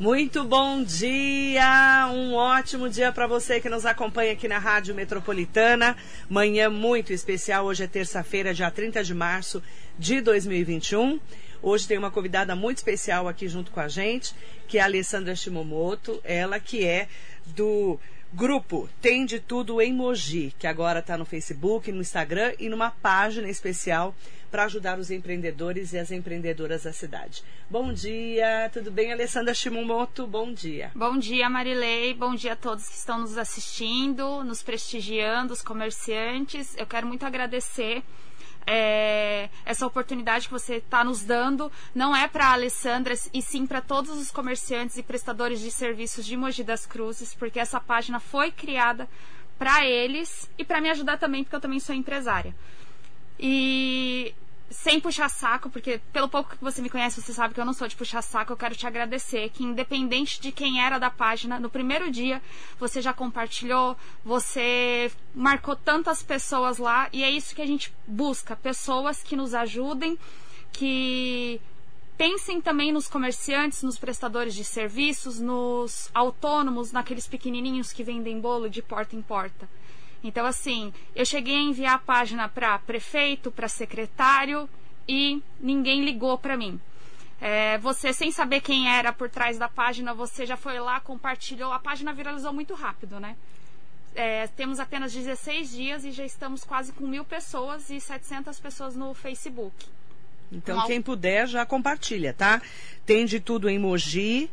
Muito bom dia, um ótimo dia para você que nos acompanha aqui na Rádio Metropolitana. Manhã muito especial, hoje é terça-feira, dia 30 de março de 2021. Hoje tem uma convidada muito especial aqui junto com a gente, que é a Alessandra Shimomoto, ela que é do grupo Tem de Tudo em Mogi, que agora está no Facebook, no Instagram e numa página especial para ajudar os empreendedores e as empreendedoras da cidade. Bom dia, tudo bem, Alessandra Shimomoto? Bom dia. Bom dia, Marilei. Bom dia a todos que estão nos assistindo, nos prestigiando, os comerciantes. Eu quero muito agradecer é, essa oportunidade que você está nos dando não é para a Alessandra e sim para todos os comerciantes e prestadores de serviços de Mogi das Cruzes, porque essa página foi criada para eles e para me ajudar também, porque eu também sou empresária. E sem puxar saco, porque pelo pouco que você me conhece, você sabe que eu não sou de puxar saco, eu quero te agradecer que independente de quem era da página, no primeiro dia você já compartilhou, você marcou tantas pessoas lá e é isso que a gente busca, pessoas que nos ajudem, que pensem também nos comerciantes, nos prestadores de serviços, nos autônomos, naqueles pequenininhos que vendem bolo de porta em porta. Então, assim, eu cheguei a enviar a página para prefeito, para secretário e ninguém ligou para mim. É, você, sem saber quem era por trás da página, você já foi lá, compartilhou. A página viralizou muito rápido, né? É, temos apenas 16 dias e já estamos quase com mil pessoas e 700 pessoas no Facebook. Então, quem puder, já compartilha, tá? Tem de tudo em Mogi,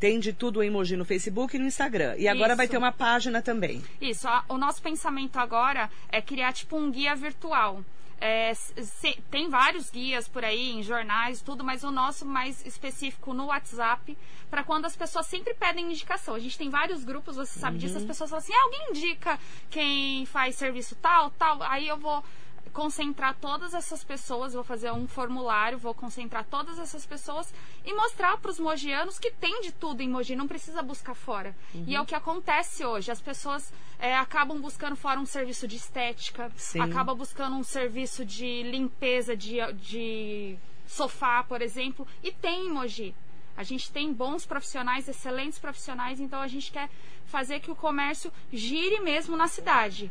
tem de tudo o emoji no Facebook e no Instagram. E agora Isso. vai ter uma página também. Isso. O nosso pensamento agora é criar tipo um guia virtual. É, se, tem vários guias por aí, em jornais, tudo, mas o nosso mais específico no WhatsApp, para quando as pessoas sempre pedem indicação. A gente tem vários grupos, você sabe uhum. disso, as pessoas falam assim: ah, alguém indica quem faz serviço tal, tal, aí eu vou concentrar todas essas pessoas, vou fazer um formulário, vou concentrar todas essas pessoas e mostrar para os mogianos que tem de tudo em Mogi, não precisa buscar fora. Uhum. E é o que acontece hoje. As pessoas é, acabam buscando fora um serviço de estética, Sim. acabam buscando um serviço de limpeza de, de sofá, por exemplo, e tem em Mogi. A gente tem bons profissionais, excelentes profissionais, então a gente quer fazer que o comércio gire mesmo na cidade.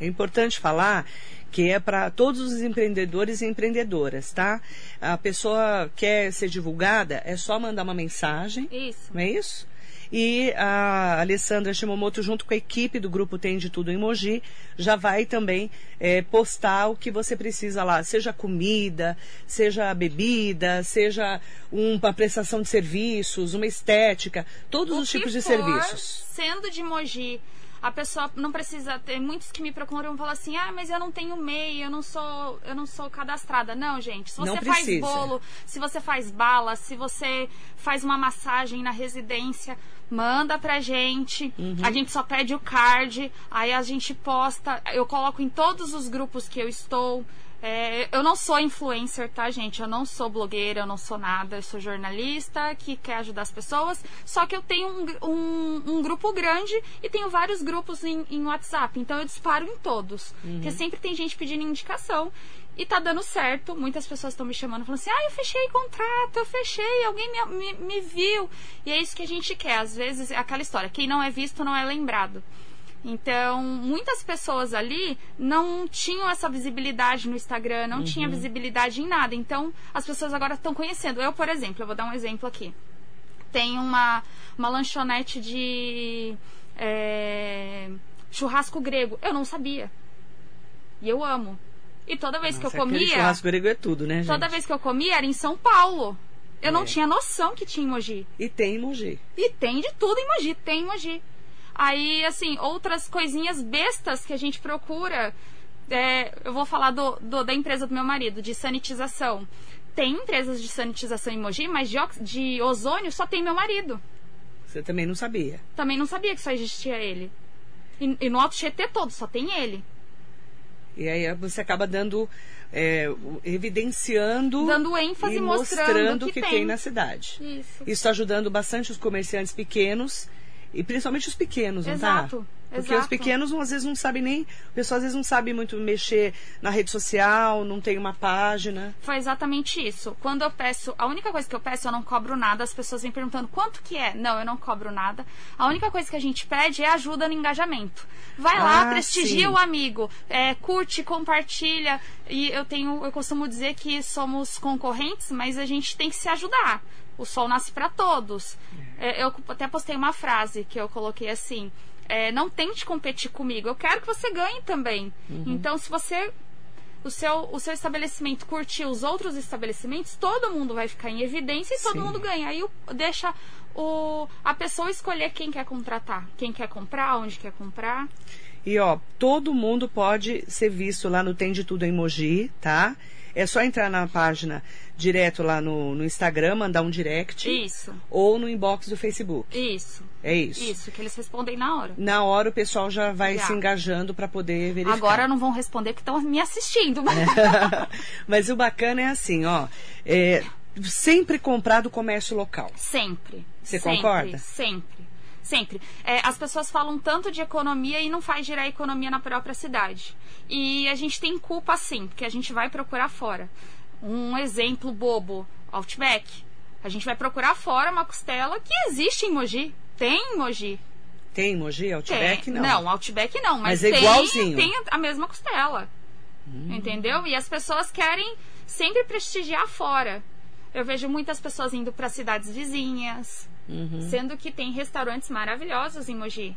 É importante falar que é para todos os empreendedores e empreendedoras, tá? A pessoa quer ser divulgada, é só mandar uma mensagem. Isso. Não é isso? E a Alessandra Shimomoto, junto com a equipe do Grupo Tem de Tudo em Mogi, já vai também é, postar o que você precisa lá, seja comida, seja bebida, seja uma prestação de serviços, uma estética, todos o os tipos de serviços. Sendo de Mogi a pessoa não precisa ter muitos que me procuram falam assim ah mas eu não tenho MEI eu não sou eu não sou cadastrada. Não gente se você faz bolo se você faz bala se você faz uma massagem na residência manda pra gente. Uhum. a gente só pede o card aí a gente posta. Eu coloco em todos os grupos que eu estou é, eu não sou influencer, tá, gente? Eu não sou blogueira, eu não sou nada. Eu sou jornalista que quer ajudar as pessoas. Só que eu tenho um, um, um grupo grande e tenho vários grupos em, em, WhatsApp. Então eu disparo em todos. Uhum. Porque sempre tem gente pedindo indicação. E tá dando certo. Muitas pessoas estão me chamando falando assim: ah, eu fechei contrato, eu fechei, alguém me, me, me viu. E é isso que a gente quer. Às vezes é aquela história: quem não é visto não é lembrado. Então, muitas pessoas ali não tinham essa visibilidade no Instagram, não uhum. tinha visibilidade em nada. Então, as pessoas agora estão conhecendo. Eu, por exemplo, eu vou dar um exemplo aqui. Tem uma, uma lanchonete de é, churrasco grego. Eu não sabia. E eu amo. E toda vez Nossa, que eu comia. Churrasco grego é tudo, né, gente? Toda vez que eu comia era em São Paulo. Eu é. não tinha noção que tinha emoji. E tem emoji. E tem de tudo emoji. Tem emoji. Aí, assim, outras coisinhas bestas que a gente procura. É, eu vou falar do, do, da empresa do meu marido, de sanitização. Tem empresas de sanitização em Mogi, mas de, de ozônio só tem meu marido. Você também não sabia? Também não sabia que só existia ele. E, e no Alto Tietê todo, só tem ele. E aí você acaba dando, é, evidenciando. Dando ênfase e mostrando, mostrando que, que tem. tem. na cidade. Isso. Isso ajudando bastante os comerciantes pequenos e principalmente os pequenos, não tá? Exato. Porque Exato. os pequenos às vezes não sabem nem. O pessoal às vezes não sabe muito mexer na rede social, não tem uma página. Foi exatamente isso. Quando eu peço, a única coisa que eu peço, eu não cobro nada. As pessoas vêm perguntando quanto que é. Não, eu não cobro nada. A única coisa que a gente pede é ajuda no engajamento. Vai lá, Ah, prestigia sim. o amigo, é, curte, compartilha. E eu tenho, eu costumo dizer que somos concorrentes, mas a gente tem que se ajudar. O sol nasce para todos. É, eu até postei uma frase que eu coloquei assim. é, não tente competir comigo. Eu quero que você ganhe também. Uhum. Então, se você o seu, o seu estabelecimento curtir os outros estabelecimentos, todo mundo vai ficar em evidência e todo Sim. mundo ganha. Aí o- deixa o, a pessoa escolher quem quer contratar, quem quer comprar, onde quer comprar. E ó, todo mundo pode ser visto lá no Tem de Tudo em Mogi, tá? É só entrar na página direto lá no, no Instagram, mandar um direct. Isso, Ou no inbox do Facebook. isso, É isso. isso, que eles respondem na hora. Na hora o pessoal já vai Já. se engajando para poder verificar. Agora não vão responder porque estão me assistindo. Mas o bacana é assim, ó. é, sempre comprar do comércio local. Sempre. Você sempre, concorda? Sempre. Sempre. É, as pessoas falam tanto de economia e não faz girar a economia na própria cidade. E a gente tem culpa sim, porque a gente vai procurar fora. Um exemplo bobo, Outback. A gente vai procurar fora uma costela que existe em Mogi. Tem em Mogi. Tem Mogi, Outback? Tem. Não. Outback não, mas, Mas é tem, igualzinho. Hum. tem a mesma costela. Entendeu? E as pessoas querem sempre prestigiar fora. Eu vejo muitas pessoas indo para cidades vizinhas, Uhum, sendo que tem restaurantes maravilhosos em Mogi,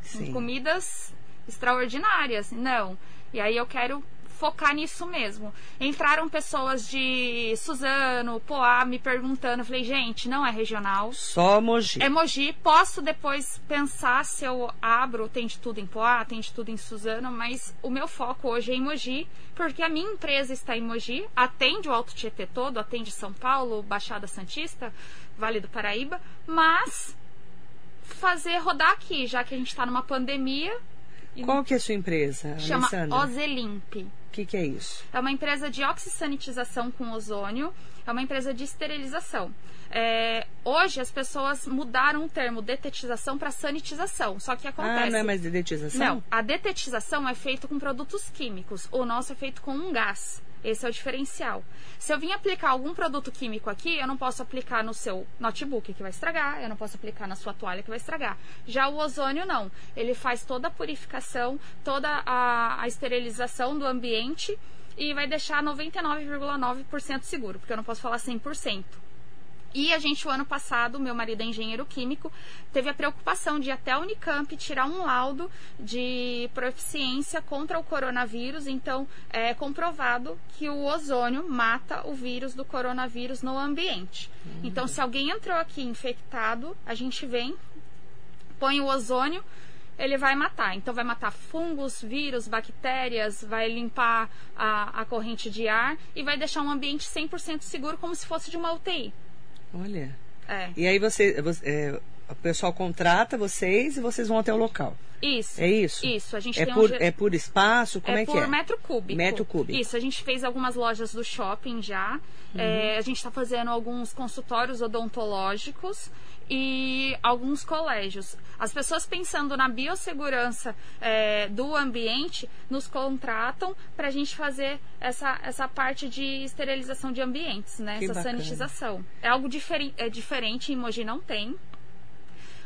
sim. comidas extraordinárias. Não. E aí eu quero focar nisso mesmo. Entraram pessoas de Suzano, Poá, me perguntando. Falei, gente, não é regional. Só Mogi. É Mogi, posso depois pensar se eu abro, tem de tudo em Poá, tem de tudo em Suzano, mas o meu foco hoje é em Mogi, porque a minha empresa está em Mogi, atende o Alto Tietê todo, atende São Paulo, Baixada Santista, Vale do Paraíba, mas fazer rodar aqui, já que a gente está numa pandemia, Qual que é a sua empresa, chama Alessandra? Ozelimp. O que, que é isso? É uma empresa de oxisanitização com ozônio, é uma empresa de esterilização. É, hoje as pessoas mudaram o termo detetização para sanitização. Só que acontece. Ah, não é mais dedetização? Não, a detetização é feita com produtos químicos. O nosso é feito com um gás. Esse é o diferencial. Se eu vim aplicar algum produto químico aqui, eu não posso aplicar no seu notebook que vai estragar, eu não posso aplicar na sua toalha que vai estragar. Já o ozônio não. Ele faz toda a purificação, toda a, a esterilização do ambiente e vai deixar 99,9% seguro, porque eu não posso falar 100%. E a gente, o ano passado, meu marido é engenheiro químico, teve a preocupação de ir até a Unicamp tirar um laudo de proficiência contra o coronavírus. Então, é comprovado que o ozônio mata o vírus do coronavírus no ambiente. Então, se alguém entrou aqui infectado, a gente vem, põe o ozônio, ele vai matar. Então, vai matar fungos, vírus, bactérias, vai limpar a, a corrente de ar e vai deixar um ambiente 100% seguro, como se fosse de uma UTI. Olha. É. E aí você, você- é, o pessoal contrata vocês e vocês vão até o local. Isso. É isso? Isso. A gente É por, um. é por espaço? Como é, é que por é? metro cúbico. Metro cúbico. Isso, a gente fez algumas lojas do shopping já. É, a gente está fazendo alguns consultórios odontológicos e alguns colégios. As pessoas pensando na biossegurança é, do ambiente nos contratam para a gente fazer essa, essa parte de esterilização de ambientes, né? Que essa bacana. sanitização. É algo diferen é diferente, em Mogi não tem.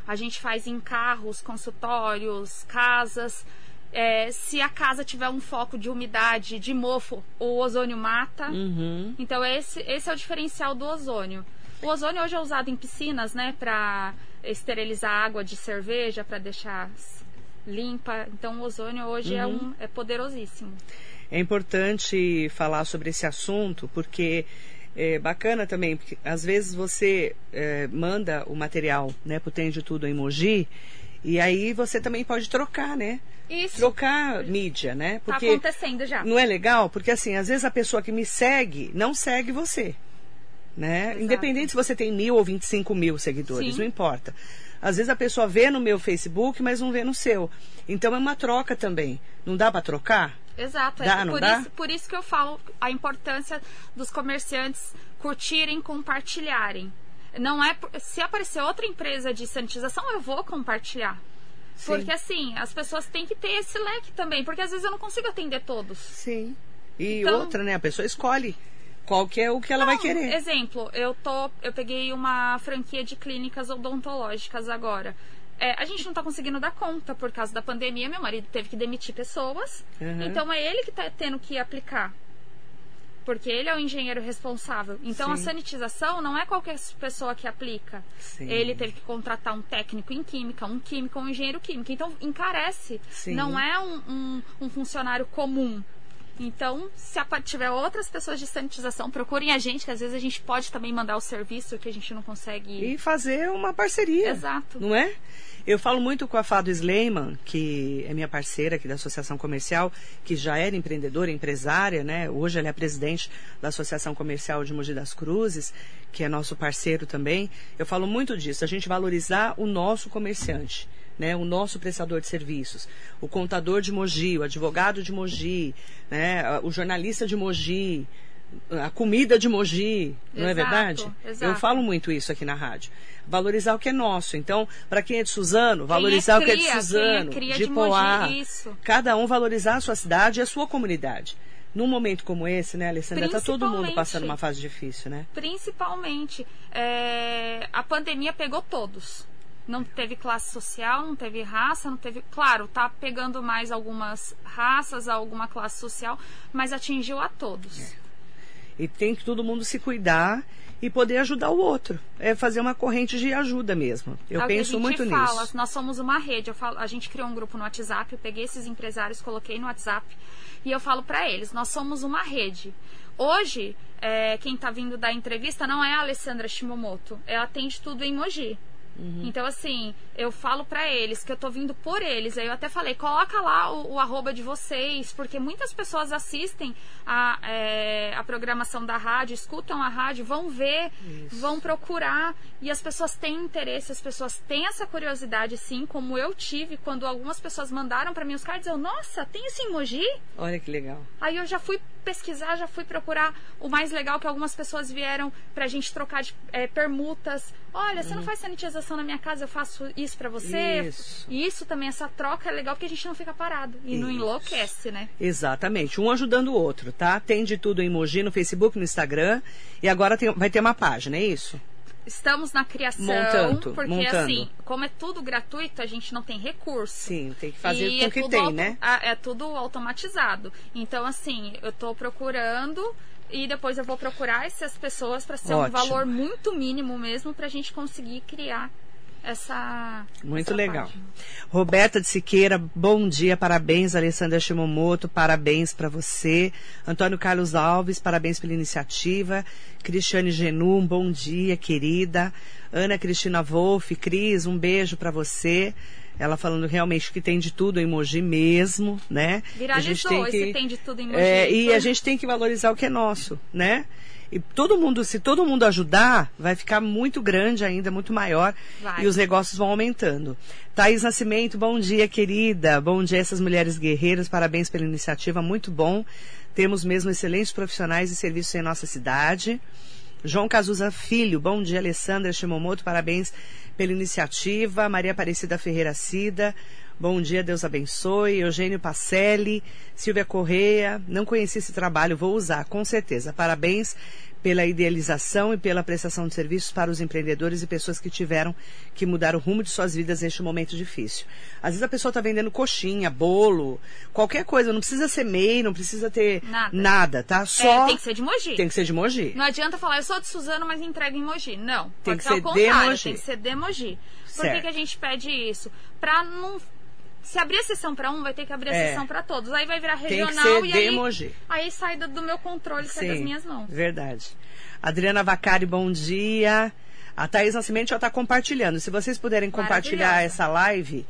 A gente faz em carros, consultórios, casas. É, se a casa tiver um foco de umidade, de mofo, o ozônio mata. Uhum. Então esse, esse é o diferencial do ozônio. O ozônio hoje é usado em piscinas, né, para esterilizar água de cerveja, para deixar limpa. Então o ozônio hoje é, um, é poderosíssimo. É importante falar sobre esse assunto porque é bacana também, porque às vezes você é, manda o material né, pro Tem de Tudo em Mogi e aí você também pode trocar, né? Isso Trocar mídia, né? está Porque acontecendo já. não é legal? Porque assim, às vezes a pessoa que me segue não segue você. Né? Exato. Independente se você tem mil ou 25 mil seguidores, Sim. não importa. Às vezes a pessoa vê no meu Facebook, mas não vê no seu. Então é uma troca também. Não dá para trocar? Exato, Dá, é por? Isso, por isso que eu falo a importância dos comerciantes curtirem, compartilharem. Não é se aparecer outra empresa de sanitização, eu vou compartilhar. Sim. Porque assim, as pessoas têm que ter esse leque também, porque às vezes eu não consigo atender todos. Sim. E Então- outra, né? A pessoa escolhe qual que é o que ela vai Não, querer. Exemplo, eu tô, eu peguei uma franquia de clínicas odontológicas agora. É, a gente não tá conseguindo dar conta por causa da pandemia. Meu marido teve que demitir pessoas. Uhum. Então é ele que tá tendo que aplicar. Porque ele é o engenheiro responsável. Então a Sim. sanitização não é qualquer pessoa que aplica. Sim. Ele teve que contratar um técnico em química, um químico, um engenheiro químico. Então encarece. Sim. Não é um, um- um funcionário comum. Então, se tiver outras pessoas de sanitização, procurem a gente, que às vezes a gente pode também mandar o serviço que a gente não consegue. E fazer uma parceria. Exato. Não é? Eu falo muito com a Fado Sleiman, que é minha parceira aqui da Associação Comercial, que já era empreendedora, empresária, né? Hoje ela é presidente da Associação Comercial de Mogi das Cruzes, que é nosso parceiro também. Eu falo muito disso, a gente valorizar o nosso comerciante. Né, o nosso prestador de serviços, o contador de Mogi, o advogado de Mogi, né, o jornalista de Mogi, a comida de Mogi, não é Exato, verdade? exato. Eu falo muito isso aqui na rádio. Valorizar o que é nosso. Então, para quem é de Suzano, valorizar o que é de cria, quem é Suzano, cria de de Poá. Mogi. Cada um valorizar a sua cidade e a sua comunidade. Num momento como esse, né, Alessandra? Tá todo mundo passando uma fase difícil, né? Principalmente, é, a pandemia pegou todos. Não teve classe social, não teve raça, não teve. Claro, tá pegando mais algumas raças, alguma classe social, mas atingiu a todos. E tem que todo mundo se cuidar e poder ajudar o outro. É fazer uma corrente de ajuda mesmo. Eu É a penso gente muito fala, nisso. Nós somos uma rede. Falo, a gente criou um grupo no WhatsApp, eu peguei esses empresários, coloquei no WhatsApp e eu falo pra eles, nós somos uma rede. Hoje, é, quem tá vindo da entrevista não é a Alessandra Shimomoto, ela atende tudo em Mogi. Uhum. Então, assim, eu falo pra eles que eu tô vindo por eles. Aí eu até falei, coloca lá o, o arroba de vocês, porque muitas pessoas assistem a, é, a programação da rádio, escutam a rádio, vão ver, vão procurar. E as pessoas têm interesse, as pessoas têm essa curiosidade, sim, como eu tive quando algumas pessoas mandaram pra mim os cards. Eu, nossa, tem esse emoji? Olha que legal. Aí eu já fui pesquisar, já fui procurar o mais legal que algumas pessoas vieram pra gente trocar de é, permutas. Olha, você não faz sanitização na minha casa, eu faço isso pra você. Isso. E isso também, essa troca é legal porque a gente não fica parado e não Isso. enlouquece, né? Exatamente, um ajudando o outro, tá? Tem de tudo em Mogi, no Facebook, no Instagram. E agora tem- vai ter uma página, é isso? Estamos na criação, Montando, porque montando. assim, como é tudo gratuito, a gente não tem recurso. Sim, tem que fazer E com é o que tudo tem, né? É tudo automatizado. Então, assim, eu tô procurando e depois eu vou procurar essas pessoas para ser um Ótimo. valor muito mínimo mesmo pra gente conseguir criar essa. Muito essa legal. página. Roberta de Siqueira, bom dia, parabéns, Alessandra Shimomoto, parabéns para você. Antônio Carlos Alves, parabéns pela iniciativa. Cristiane Genu, um bom dia, querida. Ana Cristina Wolff, Cris, um beijo para você. Ela falando realmente que tem de tudo em Mogi mesmo, né? Viralizou esse tem de tudo em Mogi. É, e a gente tem que valorizar o que é nosso, né? E todo mundo, se todo mundo ajudar, vai ficar muito grande ainda, muito maior. Vai. E os negócios vão aumentando. Thaís Nascimento, bom dia, querida. Bom dia, essas mulheres guerreiras. Parabéns pela iniciativa, muito bom. Temos mesmo excelentes profissionais e serviços em nossa cidade. João Cazuza Filho, bom dia, Alessandra Shimomoto, parabéns pela iniciativa. Maria Aparecida Ferreira Cida, bom dia, Deus abençoe. Eugênio Pacelli, Silvia Correia, não conheci esse trabalho, vou usar, com certeza. Parabéns pela idealização e pela prestação de serviços para os empreendedores e pessoas que tiveram que mudar o rumo de suas vidas neste momento difícil. Às vezes a pessoa está vendendo coxinha, bolo, qualquer coisa, não precisa ser MEI, não precisa ter Nada. tá? É, Só tem que ser de Mogi. tem que ser de Mogi. Não adianta falar, eu sou de Suzano, mas entrego em Mogi. Não. Tem que ser ser de Mogi. tem que ser de Mogi. Por que, que a gente pede isso? Pra não. Se abrir a sessão pra um, vai ter que abrir a É. sessão pra todos. Aí vai virar regional e aí, Mogi. aí sai do, do meu controle, sai das Sim, minhas mãos. Verdade. Adriana Vacari, bom dia. A Thaís Nascimento já está compartilhando. Se vocês puderem compartilhar essa live,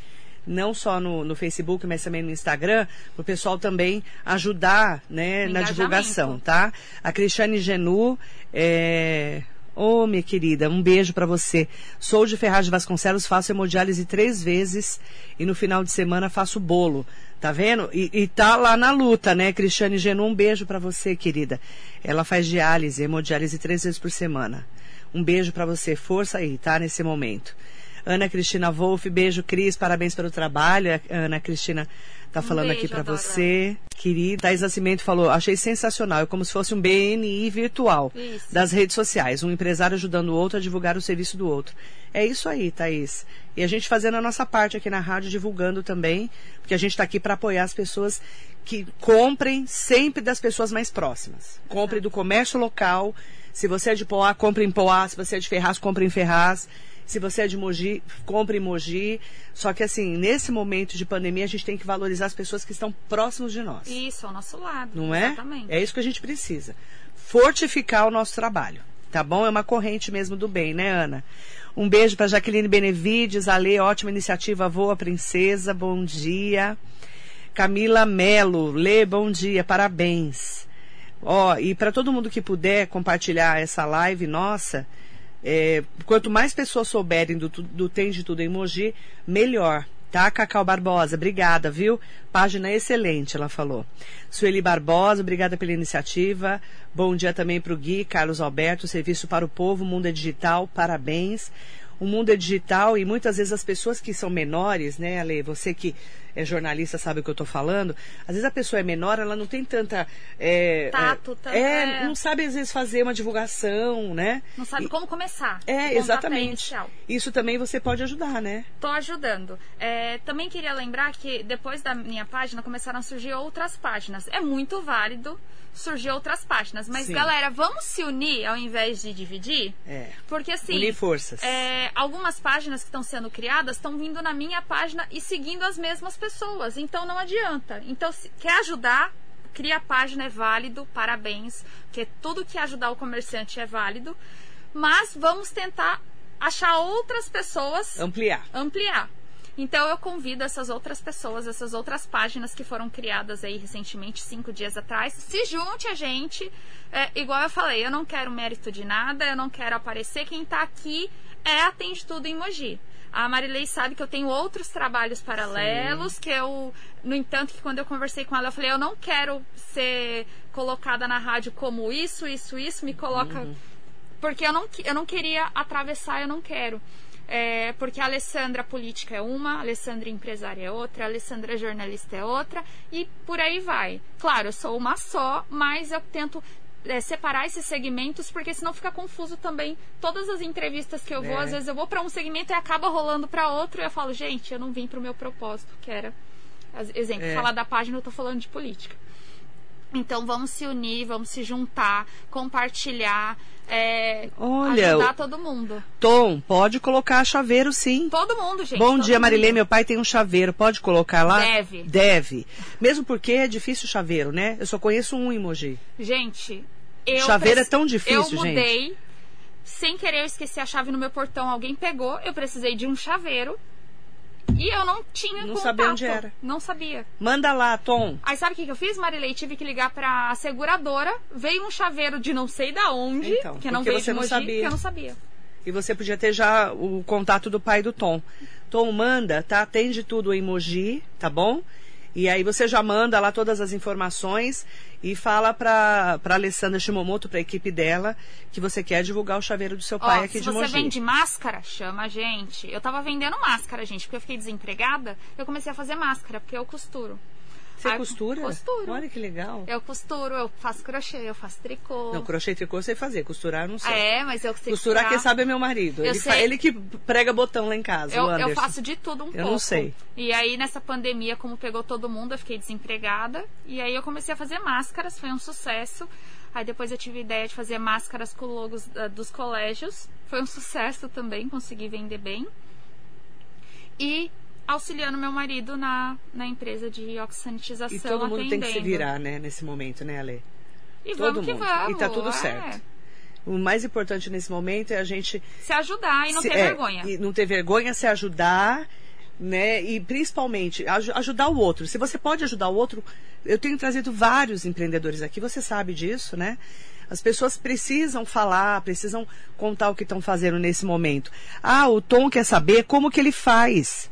não só no, no Facebook, mas também no Instagram, para o pessoal também ajudar né, na divulgação, tá? A Cristiane Genu, é... Ô, minha querida, um beijo para você. Sou de Ferraz de Vasconcelos, faço hemodiálise três vezes e no final de semana faço bolo. Tá vendo? E, e tá lá na luta, né? Cristiane Genu, um beijo para você, querida. Ela faz diálise, hemodiálise três vezes por semana. Um beijo para você, força aí, tá? Nesse momento. Ana Cristina Wolff, beijo, Cris, parabéns pelo trabalho. A Ana Cristina tá Um falando beijo, aqui para você. Querida, Thais Nascimento falou, achei sensacional, é como se fosse um BNI virtual Isso. das redes sociais, um empresário ajudando o outro a divulgar o serviço do outro. É isso aí, Thaís. E a gente fazendo a nossa parte aqui na rádio, divulgando também, porque a gente está aqui para apoiar as pessoas que comprem sempre das pessoas mais próximas. Compre do comércio local. Se você é de Poá, compre em Poá. Se você é de Ferraz, compre em Ferraz. Se você é de Mogi, compre Mogi. Só que assim, nesse momento de pandemia, a gente tem que valorizar as pessoas que estão próximos de nós. Isso, ao nosso lado. Não é? Exatamente. É isso que a gente precisa. Fortificar o nosso trabalho. Tá bom? É uma corrente mesmo do bem, né, Ana? Um beijo para Jaqueline Benevides, Ale, ótima iniciativa, Voa Princesa, bom dia. Camila Melo, Lê, bom dia, parabéns. Ó, e para todo mundo que puder compartilhar essa live nossa, é, quanto mais pessoas souberem do, do Tem de Tudo em Mogi, melhor. Tá, Cacau Barbosa? Obrigada, viu? Página excelente, ela falou. Sueli Barbosa, obrigada pela iniciativa. Bom dia também para o Gui, Carlos Alberto, Serviço para o Povo, Mundo é Digital, parabéns. O mundo é digital e muitas vezes as pessoas que são menores, né, Ale? Você que é jornalista sabe o que eu estou falando. Às vezes a pessoa é menor, ela não tem tanta. É, Tato é, também. é, não sabe às vezes fazer uma divulgação, né? Não sabe E- como começar. É, exatamente. Isso também você pode ajudar, né? Tô ajudando. É, também queria lembrar que depois da minha página começaram a surgir outras páginas. É muito válido surgir outras páginas. Mas, Sim. galera, vamos se unir ao invés de dividir? É. Porque assim. Unir forças. é, algumas páginas que estão sendo criadas estão vindo na minha página e seguindo as mesmas pessoas. Então não adianta. Então, se quer ajudar, cria a página, é válido, parabéns. Porque tudo que ajudar o comerciante é válido. Mas vamos tentar achar outras pessoas Ampliar. ampliar. Então eu convido essas outras pessoas, essas outras páginas que foram criadas aí recentemente, cinco dias atrás, se junte a gente. É, igual eu falei, eu não quero mérito de nada, eu não quero aparecer. Quem tá aqui é Atende Tudo em Mogi. A Marilei sabe que eu tenho outros trabalhos paralelos, que eu, no entanto, que quando eu conversei com ela, eu falei, eu não quero ser colocada na rádio como isso, isso, isso, me coloca porque eu não, eu não queria atravessar, eu não quero. É, porque a Alessandra política é uma, a Alessandra empresária é outra, a Alessandra jornalista é outra, e por aí vai. Claro, eu sou uma só, mas eu tento é, separar esses segmentos, porque senão fica confuso também. Todas as entrevistas que eu vou, É. às vezes eu vou para um segmento e acaba rolando para outro, e eu falo, gente, eu não vim para o meu propósito, que era, exemplo, É. falar da página, eu tô falando de política. Então vamos se unir, vamos se juntar, compartilhar, é, Olha, ajudar todo mundo. Tom, pode colocar chaveiro sim. Todo mundo, gente. Bom dia. Marilê. Meu pai tem um chaveiro. Pode colocar lá? Deve. Deve. Mesmo porque é difícil chaveiro, né? Eu só conheço um emoji. Gente, eu. Chaveiro preci- é tão difícil, Eu gente. mudei. Sem querer, eu esqueci a chave no meu portão. Alguém pegou. Eu precisei de um chaveiro. E eu não tinha Não contato. sabia onde era. Não sabia. Manda lá, Tom. Aí sabe o que, que eu fiz, Marilei? Tive que ligar pra seguradora. Veio um chaveiro de não sei da onde. Então, que não veio você de não Mogi, sabia. que eu não sabia. E você podia ter já o contato do pai do Tom. Tom, manda, tá? Atende tudo em Mogi, tá bom? E aí você já manda lá todas as informações e fala pra, pra Alessandra Shimomoto, pra equipe dela, que você quer divulgar o chaveiro do seu pai Ó, aqui se de você Mogi. vende máscara, chama a gente. Eu tava vendendo máscara, gente, porque eu fiquei desempregada. Eu comecei a fazer máscara, porque eu costuro. Você Aí, costura? Costuro. Olha que legal. Eu costuro, eu faço crochê, eu faço tricô. Não, crochê e tricô eu sei fazer, costurar eu não sei. É, mas eu sei Costurar costurar. quem sabe é meu marido. Eu Ele, sei. ele que prega botão lá em casa, Eu, eu faço de tudo um Eu pouco. não sei. E aí, nessa pandemia, como pegou todo mundo, eu fiquei desempregada. E aí, eu comecei a fazer máscaras, foi um sucesso. Aí, depois, eu tive a ideia de fazer máscaras com logos ah, dos colégios. Foi um sucesso também, consegui vender bem. E auxiliando meu marido na, na empresa de oxisanitização, E todo mundo tem que se atendendo. virar, né, nesse momento, né, Ale? E todo vamos que mundo. vamos. E tá tudo é. certo. O mais importante nesse momento é a gente Se ajudar e não se- ter é, vergonha. E não ter vergonha, se ajudar, né? E principalmente aj- ajudar o outro. Se você pode ajudar o outro, eu tenho trazido vários empreendedores aqui, você sabe disso, né? As pessoas precisam falar, precisam contar o que estão fazendo nesse momento. Ah, o Tom quer saber como que ele faz.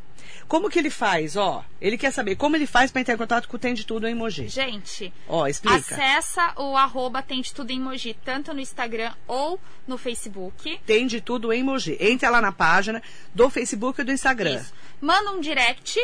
Como que ele faz? Ó, ele quer saber como ele faz para entrar em contato com o Tem de Tudo em Mogi. Gente, Ó, explica. acessa o arroba Tem de Tudo em Mogi, tanto no Instagram ou no Facebook. Tem de Tudo em Mogi. Entra lá na página do Facebook e do Instagram. Isso. Manda um direct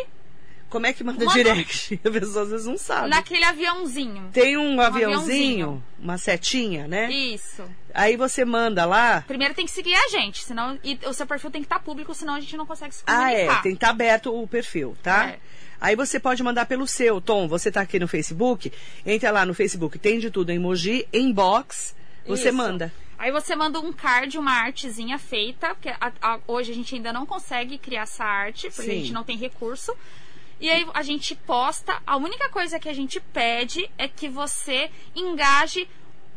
Como é que manda, Manda- direct? A pessoa às vezes não sabe. naquele aviãozinho. Tem um, aviãozinho, aviãozinho. uma setinha, né? Isso. Aí você manda lá. Primeiro tem que seguir a gente, senão e o seu perfil tem que estar público, senão a gente não consegue se Ah, é, comunicar. tem que estar aberto o perfil, tá? É. Aí você pode mandar pelo seu, Tom. Você tá aqui no Facebook, entra lá no Facebook, tem de tudo em emoji, inbox, você Isso. manda. Aí você manda um card, uma artezinha feita, porque a- a- hoje a gente ainda não consegue criar essa arte, porque Sim. a gente não tem recurso. E aí a gente posta. A única coisa que a gente pede é que você engaje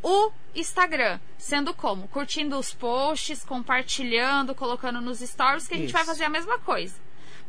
o Instagram. Sendo como? Curtindo os posts, compartilhando, colocando nos stories, que a gente Isso. vai fazer a mesma coisa.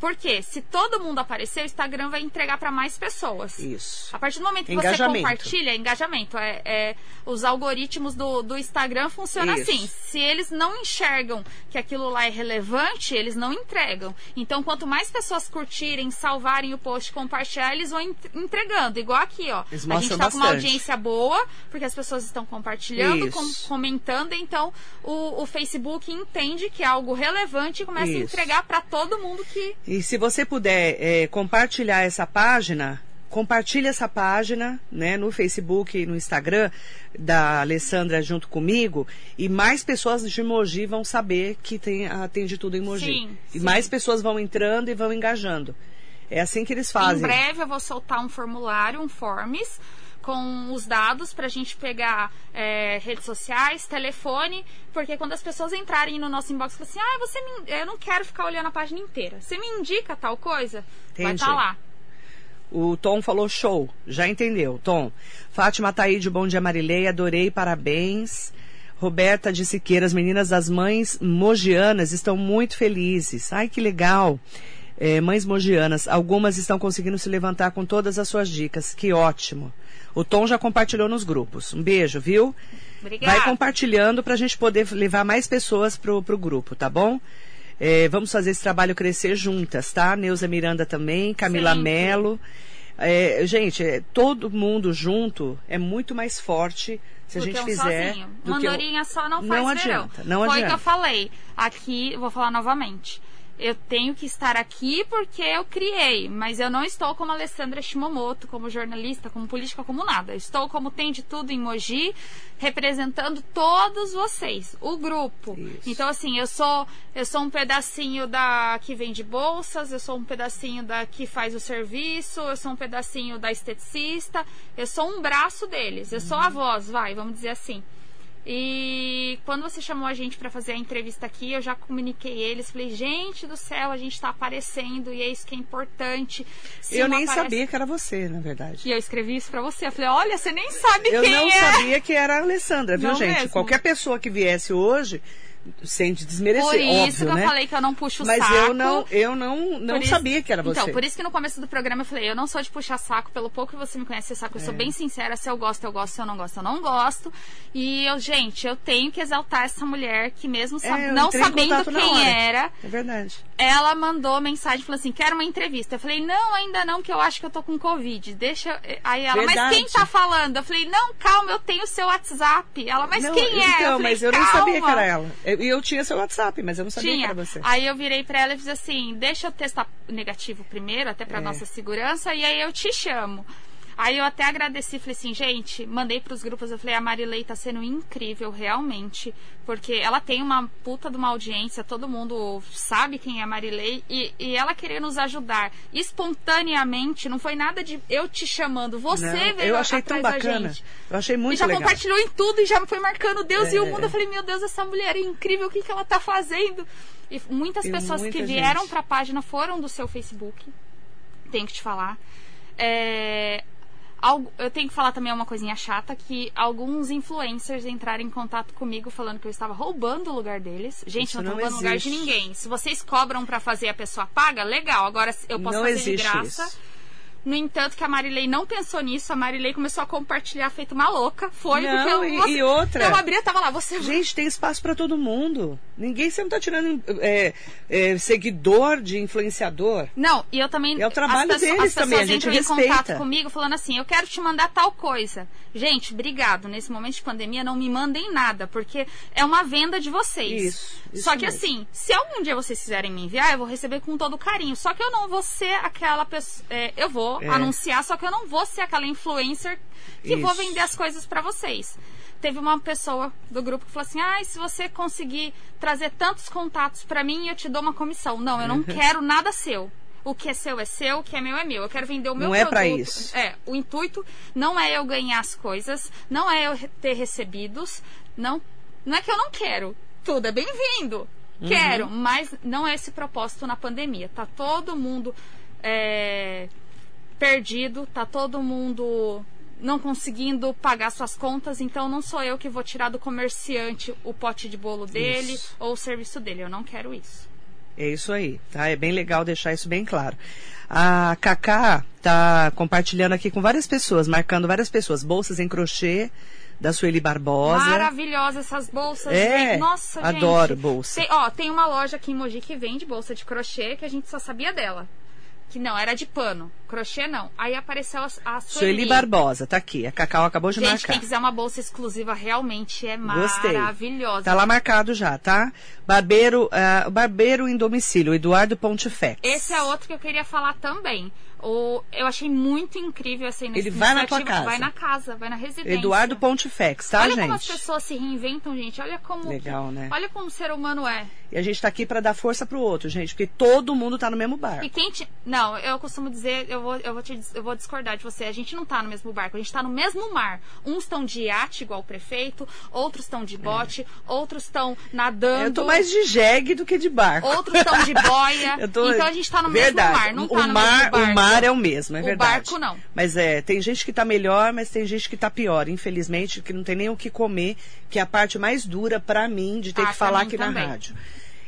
Porque se todo mundo aparecer, o Instagram vai entregar para mais pessoas. Isso. A partir do momento que você compartilha, engajamento. É, é- os algoritmos do, do Instagram funcionam Isso. assim. Se eles não enxergam que aquilo lá é relevante, eles não entregam. Então, quanto mais pessoas curtirem, salvarem o post, compartilhar, eles vão en- entregando. Igual aqui, ó. Eles a gente tá com uma bastante. audiência boa, porque as pessoas estão compartilhando, com- comentando. Então, o, o Facebook entende que é algo relevante e começa a Isso. entregar para todo mundo que E se você puder é, compartilhar essa página, compartilhe essa página, né, no Facebook e no Instagram da Alessandra junto comigo, e mais pessoas de Mogi vão saber que tem, tem de tudo em Mogi. Sim, e sim. mais pessoas vão entrando e vão engajando. É assim que eles Em fazem. breve eu vou soltar um formulário, um forms, com os dados para a gente pegar é, redes sociais, telefone, porque quando as pessoas entrarem no nosso inbox e falarem assim, ah, você me, eu não quero ficar olhando a página inteira. Você me indica tal coisa? Vai Entendi. estar lá. O Tom falou show. Já entendeu, Tom. Fátima Taíde, bom dia, Marilei. Adorei, parabéns. Roberta de Siqueira, as meninas das mães mogianas estão muito felizes. Ai, que legal. É, mães mogianas, algumas estão conseguindo se levantar com todas as suas dicas. Que ótimo. O Tom já compartilhou nos grupos. Um beijo, viu? Obrigada. Vai compartilhando para a gente poder levar mais pessoas pro, pro grupo, tá bom? É, vamos fazer esse trabalho crescer juntas, tá? Neuza Miranda também, Camila. Melo. É, gente, é, todo mundo junto é muito mais forte se a do gente que um fizer. sozinho. do que Mandorinha só não faz Não verão. adianta, não Foi o adianta. que eu falei. Aqui, vou falar novamente. Eu tenho que estar aqui porque eu criei, mas eu não estou como Alessandra Shimomoto, como jornalista, como política, como nada. Estou como tem de tudo em Mogi, representando todos vocês, o grupo. Isso. Então assim, eu sou eu sou um pedacinho da que vende bolsas, eu sou um pedacinho da que faz o serviço, eu sou um pedacinho da esteticista, eu sou um braço deles, eu sou a voz, vai, vamos dizer assim. E quando você chamou a gente para fazer a entrevista aqui, eu já comuniquei eles, falei, gente do céu, a gente tá aparecendo e é isso que é importante. Se Eu não nem aparece- sabia que era você, na verdade. E eu escrevi isso pra você. Eu falei, olha, você nem sabe Eu quem não é. sabia que era a Alessandra, viu, Não gente? mesmo. Qualquer pessoa que viesse hoje, sem desmerecer, Por isso óbvio, que eu né? falei que eu não puxo o Mas saco. eu não, eu não, não Por isso- sabia que era você. Então, por isso que no começo do programa eu falei, eu não sou de puxar saco, pelo pouco que você me conhece, você sabe que eu É. sou bem sincera, se eu gosto, eu gosto, se eu não gosto, eu não gosto. E eu, gente, eu tenho que exaltar essa mulher que mesmo sab- É, não sabendo quem era, É verdade. ela mandou mensagem, falou assim, quero uma entrevista. Eu falei, não, ainda não, que eu acho que eu tô com Covid. Deixa. eu-" Aí ela, mas Verdade. quem tá falando? Eu falei, não, calma, eu tenho o seu WhatsApp. Ela, mas Não, quem é? Então, eu falei, mas eu nem sabia que "Calma." era ela. Eu, eu tinha seu WhatsApp, mas eu não sabia Tinha. que era você. Aí eu virei pra ela e fiz assim: deixa eu testar negativo primeiro, até pra É. nossa segurança, e aí eu te chamo. Aí eu até agradeci, falei assim, gente, mandei pros grupos, eu falei, a Marilei tá sendo incrível, realmente, porque ela tem uma puta de uma audiência, todo mundo sabe quem é a Marilei, e, e ela querer nos ajudar espontaneamente, não foi nada de eu te chamando, você Não, veio eu achei tão bacana. gente. Eu achei E muito já legal. compartilhou em tudo e já foi marcando Deus e o É. mundo. Eu falei, meu Deus, essa mulher é incrível, o que, que ela tá fazendo? E muitas E pessoas muita que vieram gente. pra página foram do seu Facebook. Tenho que te falar. É, eu tenho que falar também uma coisinha chata, que alguns influencers entraram em contato comigo falando que eu estava roubando o lugar deles. Gente, Isso não tô não roubando o lugar de ninguém. Se vocês cobram pra fazer a pessoa paga, legal. Agora eu posso não fazer de graça. isso. No entanto, que a Marilei não pensou nisso, a Marilei começou a compartilhar feito uma louca. Foi Não, porque eu, e- você- e outra? Eu abri, tava lá, você Gente, tem espaço para todo mundo. Ninguém não tá tirando é, é, seguidor de influenciador. Não, e eu também. É o trabalho as deles as também, a gente entram em respeita. contato comigo falando assim: eu quero te mandar tal coisa. Gente, obrigado. Nesse momento de pandemia, não me mandem nada, porque é uma venda de vocês. Isso, isso Só que mesmo. assim, se algum dia vocês quiserem me enviar, eu vou receber com todo carinho. Só que eu não vou ser aquela pessoa. eu vou É. anunciar, só que eu não vou ser aquela influencer que vou Isso. vender as coisas pra vocês. Teve uma pessoa do grupo que falou assim: ah, se você conseguir trazer tantos contatos pra mim, eu te dou uma comissão. Não, eu não quero nada seu. O que é seu é seu, o que é meu é meu. Eu quero vender o meu Não é produto. pra isso. É, o intuito não é eu ganhar as coisas, não é eu ter recebidos, não, não é que eu não quero. Tudo é bem-vindo. Uhum. Quero, mas não é esse propósito na pandemia. Tá todo mundo é, perdido, tá todo mundo não conseguindo pagar suas contas, então não sou eu que vou tirar do comerciante o pote de bolo dele Isso. ou o serviço dele. Eu não quero isso. É isso aí, tá? É bem legal deixar isso bem claro. A Cacá tá compartilhando aqui com várias pessoas, marcando várias pessoas. Bolsas em crochê da Sueli Barbosa. Maravilhosas essas bolsas. É, gente. Nossa, gente. adoro bolsa. Tem, ó, tem uma loja aqui em Mogi que vende bolsa de crochê que a gente só sabia dela. Que não, era de pano. Crochê não. Aí apareceu a, a Sueli Sueli. Barbosa, tá aqui. A Cacau acabou de Gente, marcar. quem quiser uma bolsa exclusiva realmente é Gostei. maravilhosa. Tá lá marcado já, tá? Barbeiro, ah, barbeiro em domicílio, Eduardo Pontifex. Esse é outro que eu queria falar também. Eu achei muito incrível essa Ele iniciativa. vai na tua casa. Vai na casa, vai na residência. Eduardo Pontifex, tá, Olha gente? como as pessoas se reinventam, gente. Olha como. Legal, né? Olha como o ser humano é. E a gente tá aqui pra dar força pro outro, gente, porque todo mundo tá no mesmo barco. E quem te... Não, eu costumo dizer, eu vou, eu, vou te, eu vou discordar de você. A gente não tá no mesmo barco, a gente tá no mesmo mar. Uns estão de iate, igual o prefeito, outros estão de bote, outros estão nadando. É. Eu tô mais de jegue do que de barco. Outros estão de boia. Tô- Então a gente tá no verdade. mesmo mar, não tá o no mar, mesmo barco. O mar é o mesmo, é O verdade. barco não. Mas é, tem gente que tá melhor, mas tem gente que tá pior, infelizmente, que não tem nem o que comer, que é a parte mais dura pra mim de ter Ah, que falar aqui também. na rádio.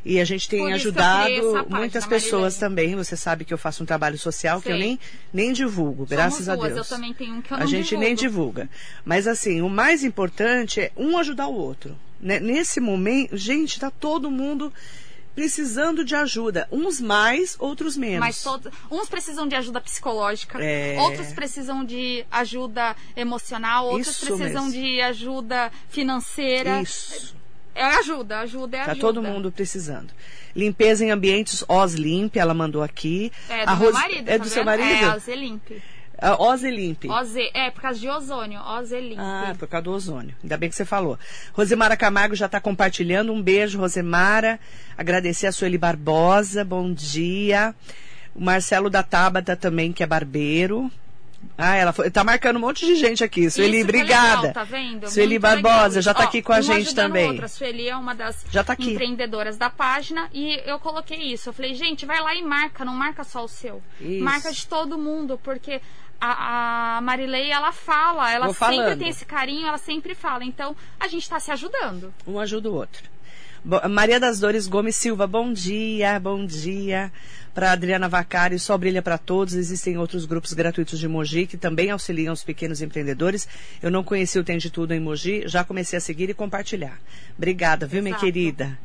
E a gente tem ajudado muitas pessoas também. Você sabe que eu faço um trabalho social que eu Sei. nem, nem divulgo, graças a duas, Deus. Eu também tenho um que eu a não gente nem divulga. Mas assim, o mais importante é um ajudar o outro. Né? Nesse momento, gente, tá todo mundo precisando de ajuda. Uns mais, outros menos. Mas todos, uns precisam de ajuda psicológica, É. outros precisam de ajuda emocional, outros Isso precisam mesmo. de ajuda financeira. Isso. É ajuda, ajuda é Tá ajuda. todo mundo precisando. Limpeza em ambientes Oslimp, ela mandou aqui. É do A meu marido, É tá do seu vendo? marido? É, Ozelimp. A Ozelimp. Oze, é, por causa de ozônio, Ozelimp. Ah, por causa do ozônio. Ainda bem que você falou. Rosemara Camargo já está compartilhando. Um beijo, Rosemara. Agradecer a Sueli Barbosa. Bom dia. O Marcelo da Tabata também, que é barbeiro. Ah, ela foi, tá marcando um monte de gente aqui. Sueli, Isso obrigada. legal, tá? Sueli Muito Barbosa legal. já tá Ó, aqui com a gente também. outro. A Sueli é uma das Já tá aqui. empreendedoras da página e eu coloquei isso. Eu falei, gente, vai lá e marca, não marca só o seu. Isso. Marca de todo mundo, porque a, a Marilei, ela fala, ela Vou sempre falando. tem esse carinho, ela sempre fala. Então, a gente tá se ajudando. Um ajuda o outro. Maria das Dores Gomes Silva, bom dia, bom dia. Para Adriana Vacari, só brilha para todos. Existem outros grupos gratuitos de Mogi que também auxiliam os pequenos empreendedores. Eu não conheci o Tem de Tudo em Mogi, já comecei a seguir e compartilhar. Obrigada, viu, minha Exato. querida?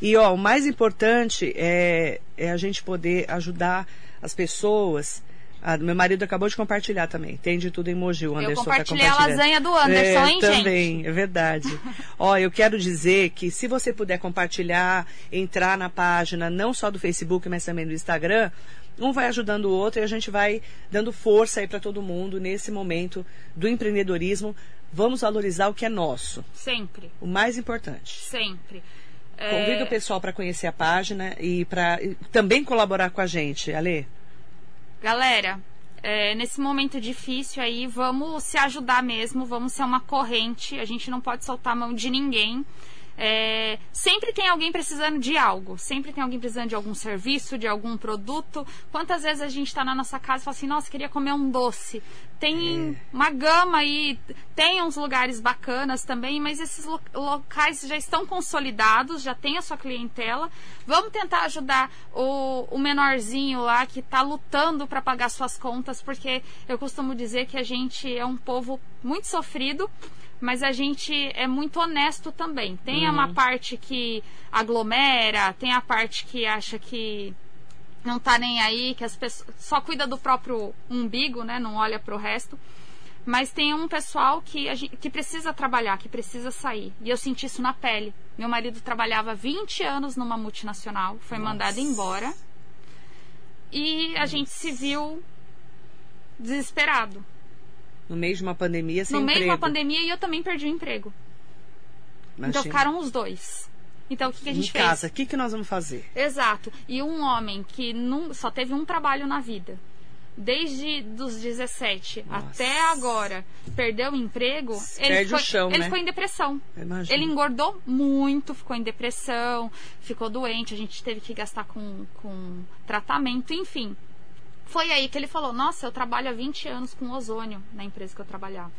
E ó, o mais importante é, é a gente poder ajudar as pessoas. Ah, meu marido acabou de compartilhar também. Tem de tudo em Mogi. O Anderson tá compartilhei a compartilhando. lasanha do Anderson, é, hein, também, gente? é verdade. Ó, eu quero dizer que se você puder compartilhar, entrar na página, não só do Facebook, mas também do Instagram, um vai ajudando o outro e a gente vai dando força aí para todo mundo nesse momento do empreendedorismo. Vamos valorizar o que é nosso, Sempre, o mais importante. sempre. É, Convido o pessoal para conhecer a página e para também colaborar com a gente, Ale. Galera, é, nesse momento difícil aí, vamos se ajudar mesmo, vamos ser uma corrente. A gente não pode soltar a mão de ninguém. É, sempre tem alguém precisando de algo, sempre tem alguém precisando de algum serviço, de algum produto. Quantas vezes a gente está na nossa casa e fala assim, nossa, queria comer um doce. Tem é. uma gama aí, tem uns lugares bacanas também, mas esses lo locais já estão consolidados, já tem a sua clientela. Vamos tentar ajudar o, o menorzinho lá que está lutando para pagar suas contas, porque eu costumo dizer que a gente é um povo muito sofrido mas a gente é muito honesto também. Tem uhum. uma parte que aglomera, tem a parte que acha que não tá nem aí, que as pessoas só cuida do próprio umbigo, né? Não olha pro resto. Mas tem um pessoal que, gente, que precisa trabalhar, que precisa sair. E eu senti isso na pele. Meu marido trabalhava 20 anos numa multinacional, foi Nossa. mandado embora. E a Nossa. gente se viu desesperado. No meio de uma pandemia sem No meio emprego. de uma pandemia e eu também perdi o emprego. Imagina. Então ficaram os dois. Então o que, que a gente em fez? Em casa, o que, que nós vamos fazer? Exato. E um homem que só teve um trabalho na vida, desde dos 17 Nossa. até agora, perdeu o emprego, ele, Perde ficou, o chão, ele né? ficou em depressão. Imagina. Ele engordou muito, ficou em depressão, ficou doente, a gente teve que gastar com, com tratamento, enfim. Foi aí que ele falou: Nossa, eu trabalho há 20 anos com ozônio na empresa que eu trabalhava.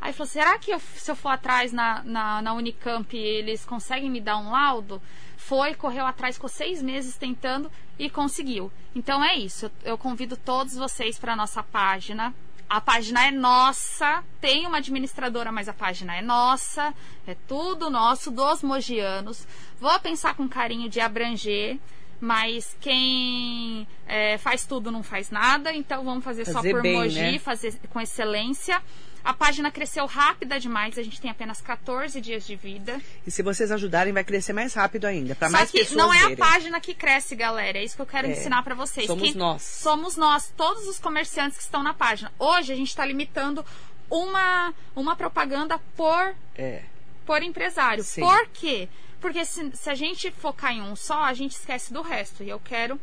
Aí falou: Será que eu, se eu for atrás na, na, na, Unicamp eles conseguem me dar um laudo? Foi, correu atrás, ficou seis meses tentando e conseguiu. Então é isso. Eu, eu convido todos vocês para a nossa página. A página é nossa, tem uma administradora, mas a página é nossa, é tudo nosso, dos mogianos. Vou pensar com carinho de abranger mas quem é, faz tudo não faz nada, então vamos fazer, fazer só por bem, Mogi, né? fazer com excelência. A página cresceu rápida demais, a gente tem apenas 14 dias de vida. E se vocês ajudarem, vai crescer mais rápido ainda, para mais que pessoas não é verem. a página que cresce, galera, é isso que eu quero é, ensinar para vocês. Somos que nós. Somos nós, todos os comerciantes que estão na página. Hoje a gente está limitando uma, uma propaganda por, é. por empresário. Sim. Por quê? Porque se, se a gente focar em um só, a gente esquece do resto. E eu quero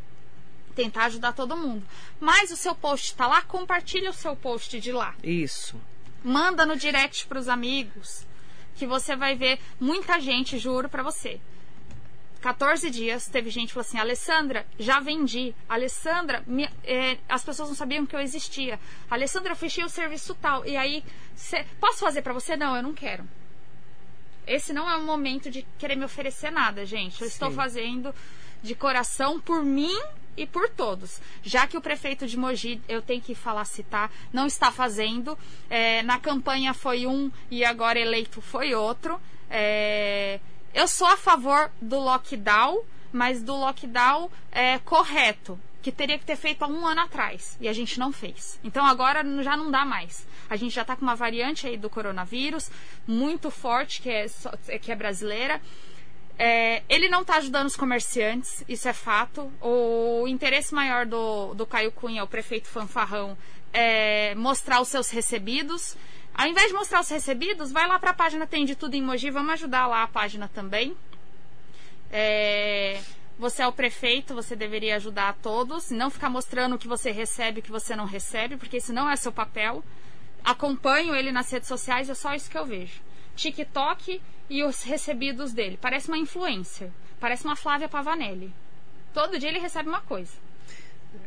tentar ajudar todo mundo. Mas o seu post está lá, compartilha o seu post de lá. Isso. Manda no direct para os amigos, que você vai ver muita gente, juro para você. 14 dias, teve gente que falou assim: Alessandra, já vendi. Alessandra, é, as pessoas não sabiam que eu existia. Alessandra, eu fechei o serviço tal. E aí, cê, posso fazer para você? Não, eu não quero. Esse não é um momento de querer me oferecer nada, gente. Eu Sim. estou fazendo de coração por mim e por todos. Já que o prefeito de Mogi, eu tenho que falar, citar, não está fazendo. É, na campanha foi um e agora eleito foi outro. É, eu sou a favor do lockdown, mas do lockdown é, correto que teria que ter feito há um ano atrás e a gente não fez. Então agora já não dá mais. A gente já está com uma variante aí do coronavírus muito forte que é, que é brasileira. É, ele não está ajudando os comerciantes, isso é fato. O interesse maior do, do Caio Cunha, o prefeito fanfarrão, é mostrar os seus recebidos. Ao invés de mostrar os recebidos, vai lá para a página Tem de Tudo em Mogi, vamos ajudar lá a página também. É, você é o prefeito, você deveria ajudar a todos, não ficar mostrando o que você recebe e o que você não recebe, porque isso não é seu papel. Acompanho ele nas redes sociais, é só isso que eu vejo. TikTok e os recebidos dele. Parece uma influencer. Parece uma Flávia Pavanelli. Todo dia ele recebe uma coisa.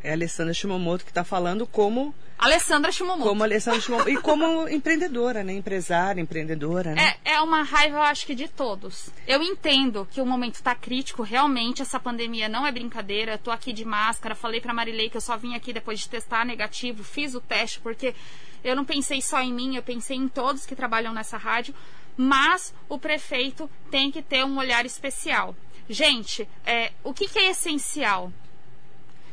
É a Alessandra Shimomoto que está falando como. Alessandra Shimomoto. Como Alessandra Shimomoto. e como empreendedora, né? Empresária, empreendedora. Né? É, é uma raiva, eu acho que de todos. Eu entendo que o momento está crítico, realmente essa pandemia não é brincadeira. Eu tô aqui de máscara, falei para Marilei que eu só vim aqui depois de testar negativo, fiz o teste, porque eu não pensei só em mim, eu pensei em todos que trabalham nessa rádio. Mas o prefeito tem que ter um olhar especial. Gente, é, o que, que é essencial?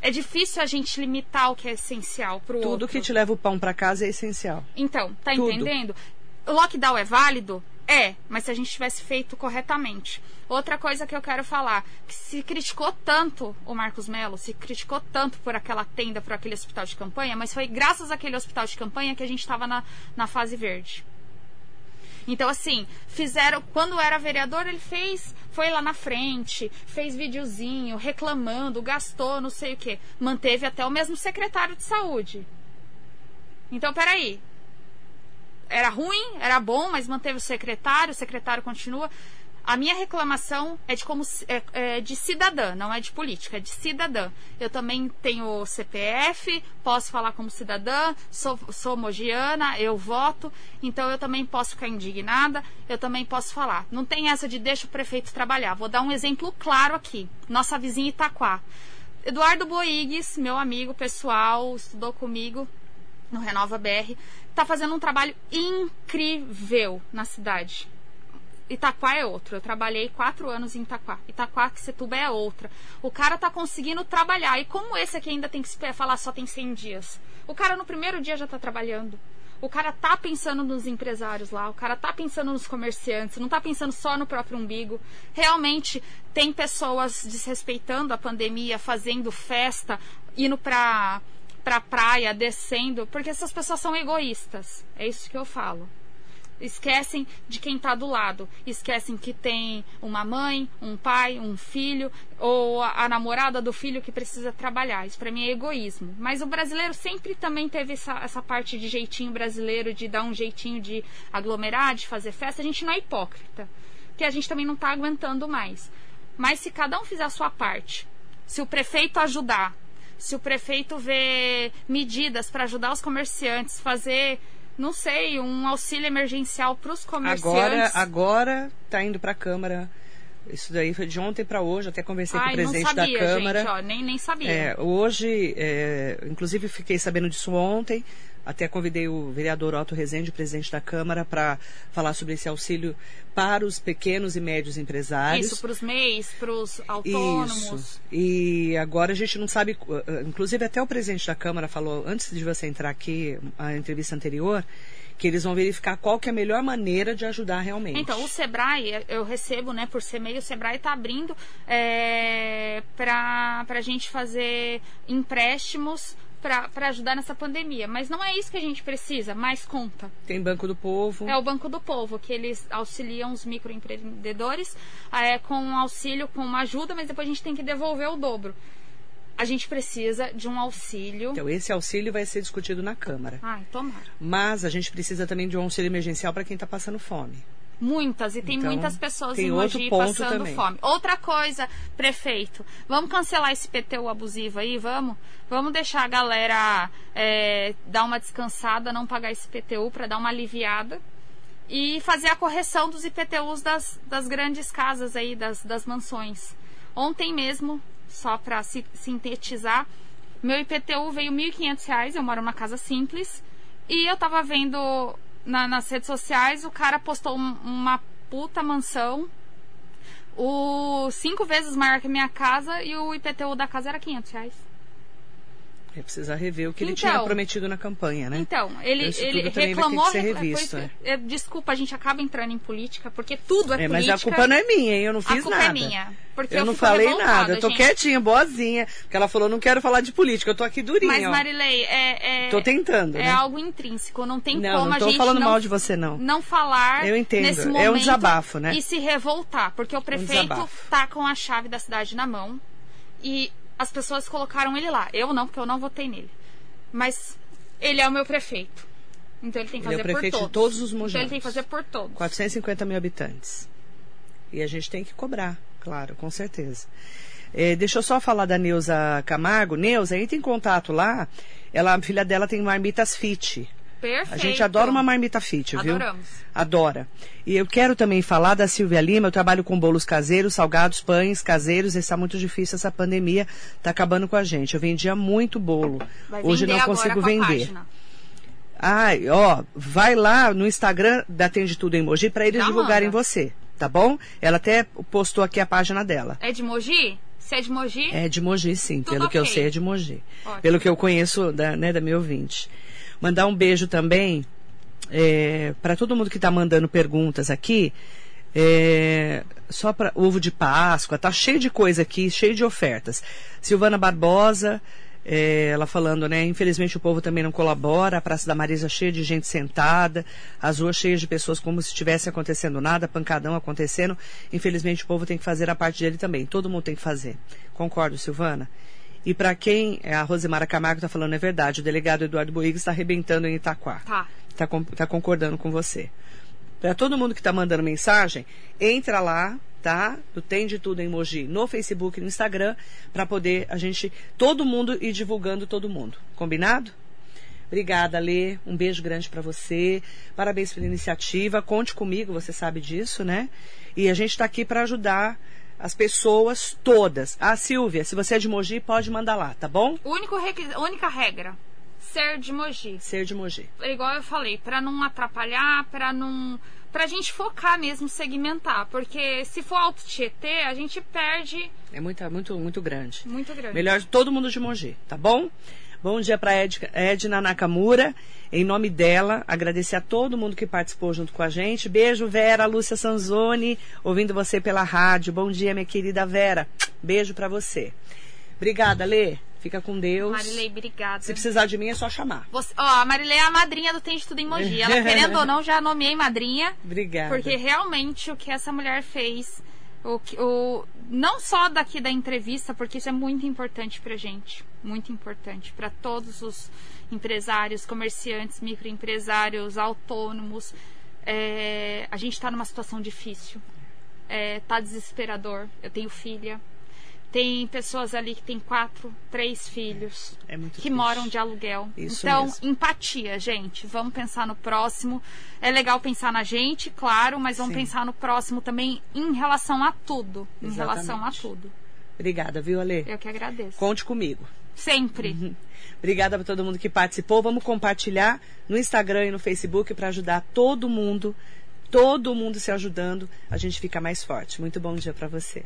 É difícil a gente limitar o que é essencial pro Tudo outro. que te leva o pão para casa é essencial. Então, tá Tudo. entendendo? O lockdown é válido? É, mas se a gente tivesse feito corretamente. Outra coisa que eu quero falar, que se criticou tanto o Marcos Melo, se criticou tanto por aquela tenda, por aquele hospital de campanha, mas foi graças àquele hospital de campanha que a gente estava na, na fase verde. Então, assim, fizeram. Quando era vereador, ele fez. Foi lá na frente, fez videozinho, reclamando, gastou, não sei o quê. Manteve até o mesmo secretário de saúde. Então, peraí. Era ruim, era bom, mas manteve o secretário, o secretário continua. A minha reclamação é de como é, é, de cidadã, não é de política, é de cidadã. Eu também tenho CPF, posso falar como cidadã, sou, sou mogiana, eu voto, então eu também posso ficar indignada, eu também posso falar. Não tem essa de deixa o prefeito trabalhar. Vou dar um exemplo claro aqui. Nossa vizinha Itaquá. Eduardo Boigues, meu amigo pessoal, estudou comigo no Renova BR, está fazendo um trabalho incrível na cidade Itaquá é outro. Eu trabalhei quatro anos em Itaquá. Itaquá, Setuba é outra. O cara tá conseguindo trabalhar. E como esse aqui ainda tem que falar só tem 100 dias? O cara no primeiro dia já tá trabalhando. O cara tá pensando nos empresários lá, o cara tá pensando nos comerciantes, não tá pensando só no próprio umbigo. Realmente tem pessoas desrespeitando a pandemia, fazendo festa, indo pra, pra praia, descendo, porque essas pessoas são egoístas. É isso que eu falo esquecem de quem está do lado, esquecem que tem uma mãe, um pai, um filho ou a, namorada do filho que precisa trabalhar. Isso para mim é egoísmo. Mas o brasileiro sempre também teve essa, essa parte de jeitinho brasileiro, de dar um jeitinho de aglomerar, de fazer festa. A gente não é hipócrita, que a gente também não está aguentando mais. Mas se cada um fizer a sua parte, se o prefeito ajudar, se o prefeito ver medidas para ajudar os comerciantes, fazer não sei, um auxílio emergencial para os comerciantes. Agora, agora está indo para a Câmara. Isso daí foi de ontem para hoje, até conversei Ai, com o presidente sabia, da Câmara. Gente, ó, nem, nem sabia. É, hoje, é, inclusive fiquei sabendo disso ontem, até convidei o vereador Otto Rezende, presidente da Câmara, para falar sobre esse auxílio para os pequenos e médios empresários. Isso, para os MEIs, para os autônomos. Isso. E agora a gente não sabe, inclusive até o presidente da Câmara falou, antes de você entrar aqui, a entrevista anterior, que eles vão verificar qual que é a melhor maneira de ajudar realmente. Então, o Sebrae, eu recebo, né, por ser meio, o Sebrae está abrindo é, para a gente fazer empréstimos para ajudar nessa pandemia. Mas não é isso que a gente precisa, mais conta. Tem Banco do Povo. É o Banco do Povo, que eles auxiliam os microempreendedores é, com auxílio, com uma ajuda, mas depois a gente tem que devolver o dobro. A gente precisa de um auxílio. Então, esse auxílio vai ser discutido na Câmara. Ai, tomara. Mas a gente precisa também de um auxílio emergencial para quem está passando fome. Muitas, e tem então, muitas pessoas em Mogi passando também. fome. Outra coisa, prefeito, vamos cancelar esse PTU abusivo aí, vamos? Vamos deixar a galera é, dar uma descansada, não pagar esse PTU para dar uma aliviada e fazer a correção dos IPTUs das, das grandes casas aí, das, das mansões. Ontem mesmo, só para sintetizar, meu IPTU veio R$ 1.500, eu moro numa casa simples, e eu tava vendo na, nas redes sociais, o cara postou um, uma puta mansão, o cinco vezes maior que a minha casa e o IPTU da casa era 500 reais. É precisa rever o que então, ele tinha então, prometido na campanha, né? Então, ele, então, ele reclamou. Revisto, foi, é. Desculpa, a gente acaba entrando em política, porque tudo é, é política. Mas a culpa não é minha, hein? Eu não fiz nada. A culpa nada. é minha. Porque eu, eu não falei nada, eu tô gente. quietinha, boazinha. Porque ela falou, não quero falar de política, eu tô aqui durinha. Mas, Marilei, é. é tô tentando. É né? algo intrínseco, não tem não, como não a gente. Não tô falando mal de você, não. Não falar. Eu entendo. Nesse momento é um desabafo, né? E se revoltar, porque o prefeito um tá com a chave da cidade na mão e as pessoas colocaram ele lá. Eu não, porque eu não votei nele. Mas ele é o meu prefeito. Então ele tem que fazer ele é o prefeito por todos. de todos os mojanos. Então ele tem que fazer por todos. 450 mil habitantes. E a gente tem que cobrar, claro, com certeza. É, deixa eu só falar da Neuza Camargo. Neuza, entra em contato lá. Ela, a filha dela tem marmitas fit. Perfeito. A gente adora uma marmita fit, viu? Adoramos. Adora. E eu quero também falar da Silvia Lima. Eu trabalho com bolos caseiros, salgados, pães caseiros. Está muito difícil essa pandemia. Está acabando com a gente. Eu vendia muito bolo. Vai Hoje não consigo vender. Ai, ó, vai lá no Instagram da Tende Tudo em Mogi para eles Já divulgarem manda. você, tá bom? Ela até postou aqui a página dela. É de Mogi? Você é de Mogi? É de Mogi, sim. Tudo pelo okay. que eu sei, é de Mogi. Ótimo. Pelo que eu conheço da, né, da minha ouvinte. Mandar um beijo também é, para todo mundo que está mandando perguntas aqui. É, só para ovo de Páscoa, tá cheio de coisa aqui, cheio de ofertas. Silvana Barbosa, é, ela falando, né? Infelizmente o povo também não colabora, a Praça da Marisa cheia de gente sentada, as ruas cheias de pessoas como se estivesse acontecendo nada, pancadão acontecendo. Infelizmente o povo tem que fazer a parte dele também, todo mundo tem que fazer. Concordo, Silvana? E para quem a Rosemara Camargo está falando é verdade, o delegado Eduardo Boigas está arrebentando em Itaquá. Tá. Está tá concordando com você. Para todo mundo que está mandando mensagem, entra lá, tá? Do Tem de Tudo em Mogi no Facebook e no Instagram, para poder a gente, todo mundo ir divulgando todo mundo. Combinado? Obrigada, Lê. Um beijo grande para você. Parabéns pela iniciativa. Conte comigo, você sabe disso, né? E a gente está aqui para ajudar as pessoas todas. Ah, Silvia, se você é de Mogi, pode mandar lá, tá bom? Único única regra. Ser de Mogi. Ser de Mogi. Igual eu falei, para não atrapalhar, para não pra gente focar mesmo, segmentar. Porque se for alto Tietê, a gente perde. É muito, muito, muito grande. Muito grande. Melhor todo mundo de Mogi, tá bom? Bom dia para Edna Nakamura. Em nome dela, agradecer a todo mundo que participou junto com a gente. Beijo, Vera, Lúcia Sanzoni, ouvindo você pela rádio. Bom dia, minha querida Vera. Beijo para você. Obrigada, Lê. Fica com Deus. Marilei, obrigada. Se precisar de mim, é só chamar. Você, ó, a Marilei é a madrinha do Tem de Tudo em Mogi. Ela, querendo ou não, já nomeei madrinha. Obrigada. Porque realmente o que essa mulher fez o, o, não só daqui da entrevista, porque isso é muito importante pra gente, muito importante para todos os empresários, comerciantes, microempresários, autônomos. É, a gente está numa situação difícil, é, tá desesperador. Eu tenho filha, tem pessoas ali que têm quatro, três filhos é que triste. moram de aluguel. Isso então, mesmo. empatia, gente. Vamos pensar no próximo. É legal pensar na gente, claro, mas vamos Sim. pensar no próximo também em relação a tudo. Exatamente. Em relação a tudo. Obrigada, viu, Ale? Eu que agradeço. Conte comigo. Sempre. Uhum. Obrigada para todo mundo que participou. Vamos compartilhar no Instagram e no Facebook para ajudar todo mundo, todo mundo se ajudando. A gente fica mais forte. Muito bom dia para você.